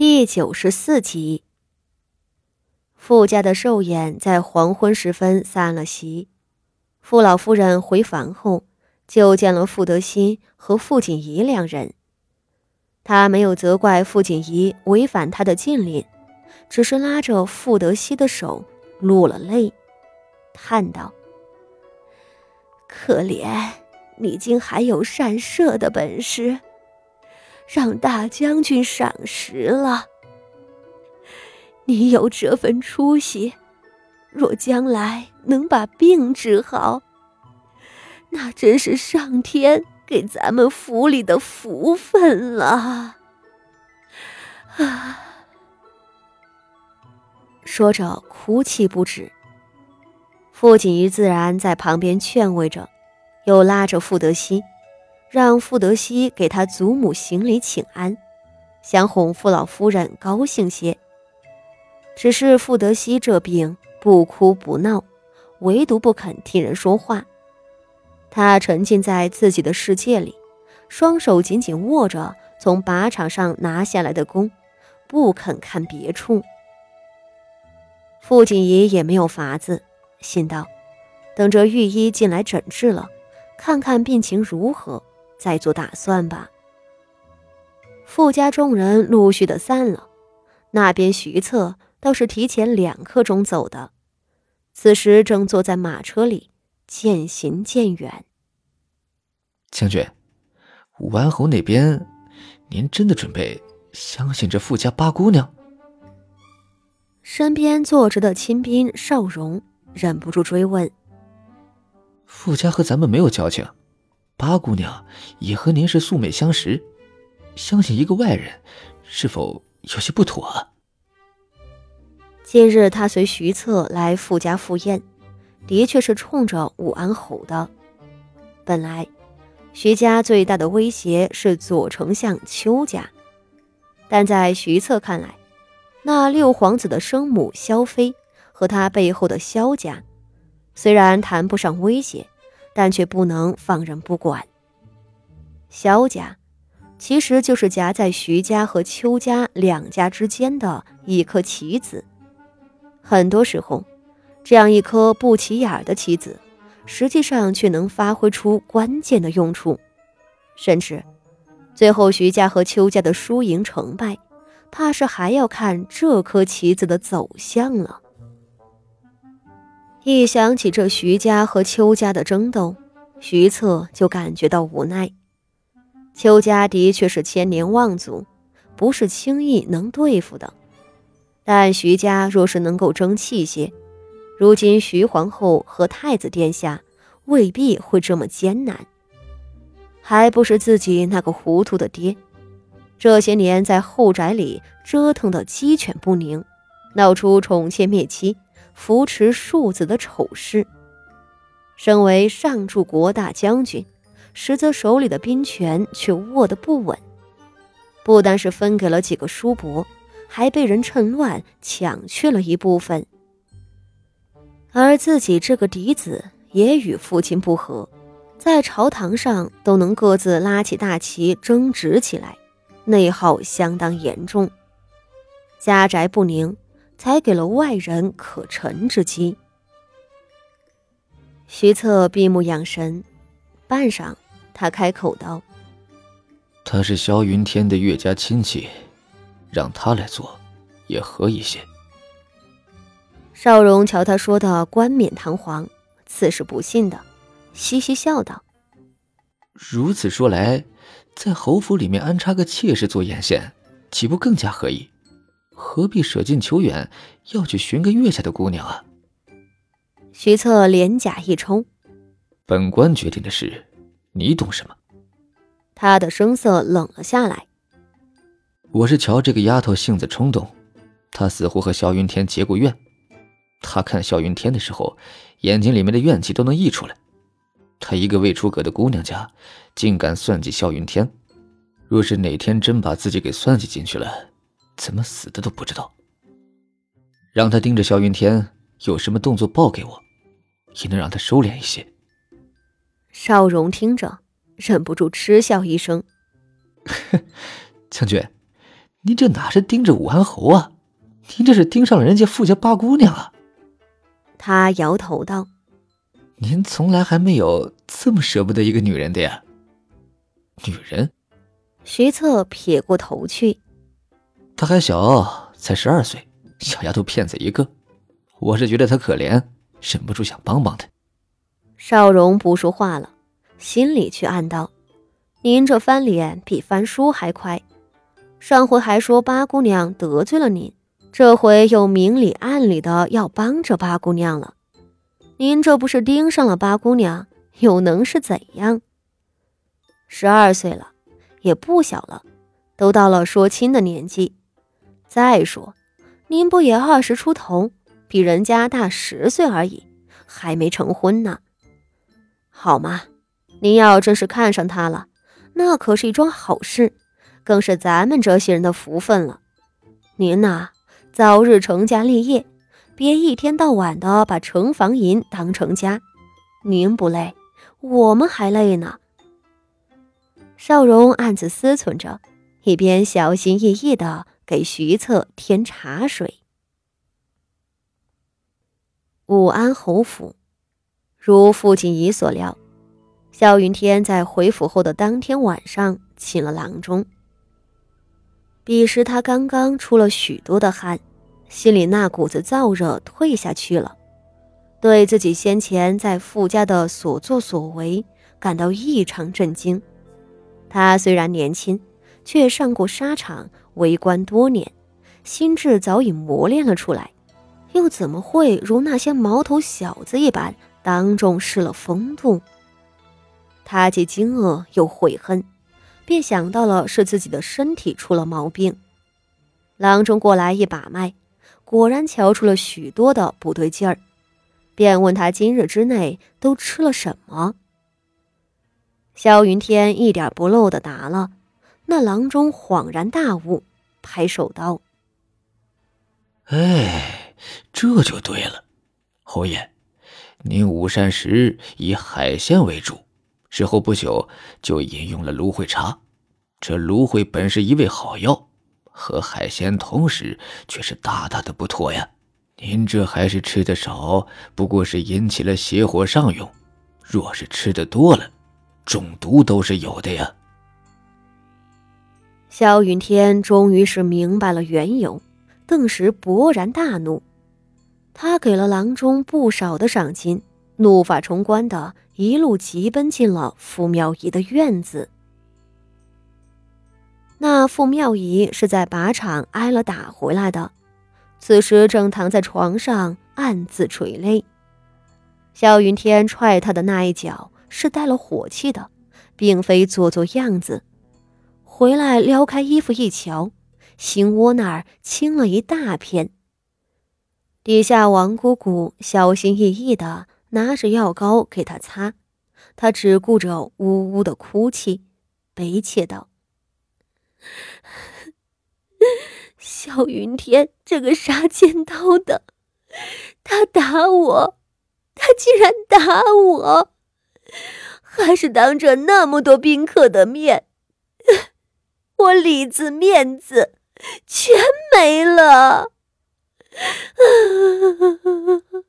第九十四集，傅家的寿宴在黄昏时分散了席。傅老夫人回房后，就见了傅德熙和傅锦仪两人。他没有责怪傅锦仪违反他的禁令，只是拉着傅德熙的手落了泪，叹道：“可怜你竟还有善射的本事。”让大将军赏识了，你有这份出息，若将来能把病治好，那真是上天给咱们府里的福分了。啊！说着哭泣不止。傅锦仪自然在旁边劝慰着，又拉着傅德熙。让傅德熙给他祖母行礼请安，想哄傅老夫人高兴些。只是傅德熙这病不哭不闹，唯独不肯听人说话。他沉浸在自己的世界里，双手紧紧握着从靶场上拿下来的弓，不肯看别处。傅锦仪也没有法子，心道：等着御医进来诊治了，看看病情如何。再做打算吧。傅家众人陆续的散了，那边徐策倒是提前两刻钟走的，此时正坐在马车里渐行渐远。将军，武安侯那边，您真的准备相信这傅家八姑娘？身边坐着的亲兵邵荣忍不住追问：“傅家和咱们没有交情。”八姑娘也和您是素昧相识，相信一个外人，是否有些不妥？今日他随徐策来傅家赴宴，的确是冲着武安侯的。本来，徐家最大的威胁是左丞相邱家，但在徐策看来，那六皇子的生母萧妃和他背后的萧家，虽然谈不上威胁。但却不能放任不管。萧家其实就是夹在徐家和邱家两家之间的一颗棋子。很多时候，这样一颗不起眼的棋子，实际上却能发挥出关键的用处。甚至，最后徐家和邱家的输赢成败，怕是还要看这颗棋子的走向了。一想起这徐家和邱家的争斗，徐策就感觉到无奈。邱家的确是千年望族，不是轻易能对付的。但徐家若是能够争气些，如今徐皇后和太子殿下未必会这么艰难。还不是自己那个糊涂的爹，这些年在后宅里折腾的鸡犬不宁，闹出宠妾灭妻。扶持庶子的丑事。身为上柱国大将军，实则手里的兵权却握得不稳，不单是分给了几个叔伯，还被人趁乱抢去了一部分。而自己这个嫡子也与父亲不和，在朝堂上都能各自拉起大旗争执起来，内耗相当严重，家宅不宁。才给了外人可乘之机。徐策闭目养神，半晌，他开口道：“他是萧云天的岳家亲戚，让他来做，也合一些。”邵荣瞧他说的冠冕堂皇，自是不信的，嘻嘻笑道：“如此说来，在侯府里面安插个妾室做眼线，岂不更加合意？”何必舍近求远，要去寻个月下的姑娘啊？徐策脸颊一冲：“本官决定的事，你懂什么？”他的声色冷了下来：“我是瞧这个丫头性子冲动，她似乎和萧云天结过怨。她看萧云天的时候，眼睛里面的怨气都能溢出来。她一个未出阁的姑娘家，竟敢算计萧云天。若是哪天真把自己给算计进去了……”怎么死的都不知道。让他盯着萧云天，有什么动作报给我，也能让他收敛一些。邵荣听着，忍不住嗤笑一声：“将军，您这哪是盯着武安侯啊？您这是盯上了人家富家八姑娘啊！”他摇头道：“您从来还没有这么舍不得一个女人的呀。”女人，徐策撇过头去。她还小，才十二岁，小丫头片子一个。我是觉得她可怜，忍不住想帮帮她。少荣不说话了，心里却暗道：“您这翻脸比翻书还快。上回还说八姑娘得罪了您。”这回又明里暗里的要帮着八姑娘了，您这不是盯上了八姑娘，又能是怎样？十二岁了，也不小了，都到了说亲的年纪。再说，您不也二十出头，比人家大十岁而已，还没成婚呢。好嘛，您要真是看上她了，那可是一桩好事，更是咱们这些人的福分了。您呐。早日成家立业，别一天到晚的把城防银当成家。您不累，我们还累呢。少荣暗自思忖着，一边小心翼翼的给徐策添茶水。武安侯府，如父亲已所料，萧云天在回府后的当天晚上请了郎中。彼时他刚刚出了许多的汗，心里那股子燥热退下去了，对自己先前在傅家的所作所为感到异常震惊。他虽然年轻，却上过沙场，为官多年，心智早已磨练了出来，又怎么会如那些毛头小子一般当众失了风度？他既惊愕又悔恨。便想到了是自己的身体出了毛病，郎中过来一把脉，果然瞧出了许多的不对劲儿，便问他今日之内都吃了什么。萧云天一点不漏的答了，那郎中恍然大悟，拍手道：“哎，这就对了，侯爷，您午膳时以海鲜为主。”之后不久，就饮用了芦荟茶。这芦荟本是一味好药，和海鲜同食却是大大的不妥呀。您这还是吃的少，不过是引起了邪火上涌；若是吃的多了，中毒都是有的呀。萧云天终于是明白了缘由，顿时勃然大怒。他给了郎中不少的赏金，怒发冲冠的。一路急奔进了傅妙仪的院子。那傅妙仪是在靶场挨了打回来的，此时正躺在床上暗自垂泪。萧云天踹他的那一脚是带了火气的，并非做做样子。回来撩开衣服一瞧，心窝那儿青了一大片。底下王姑姑小心翼翼的。拿着药膏给他擦，他只顾着呜呜的哭泣，悲切道：“小云天这个杀千刀的，他打我，他竟然打我，还是当着那么多宾客的面，我里子面子全没了。”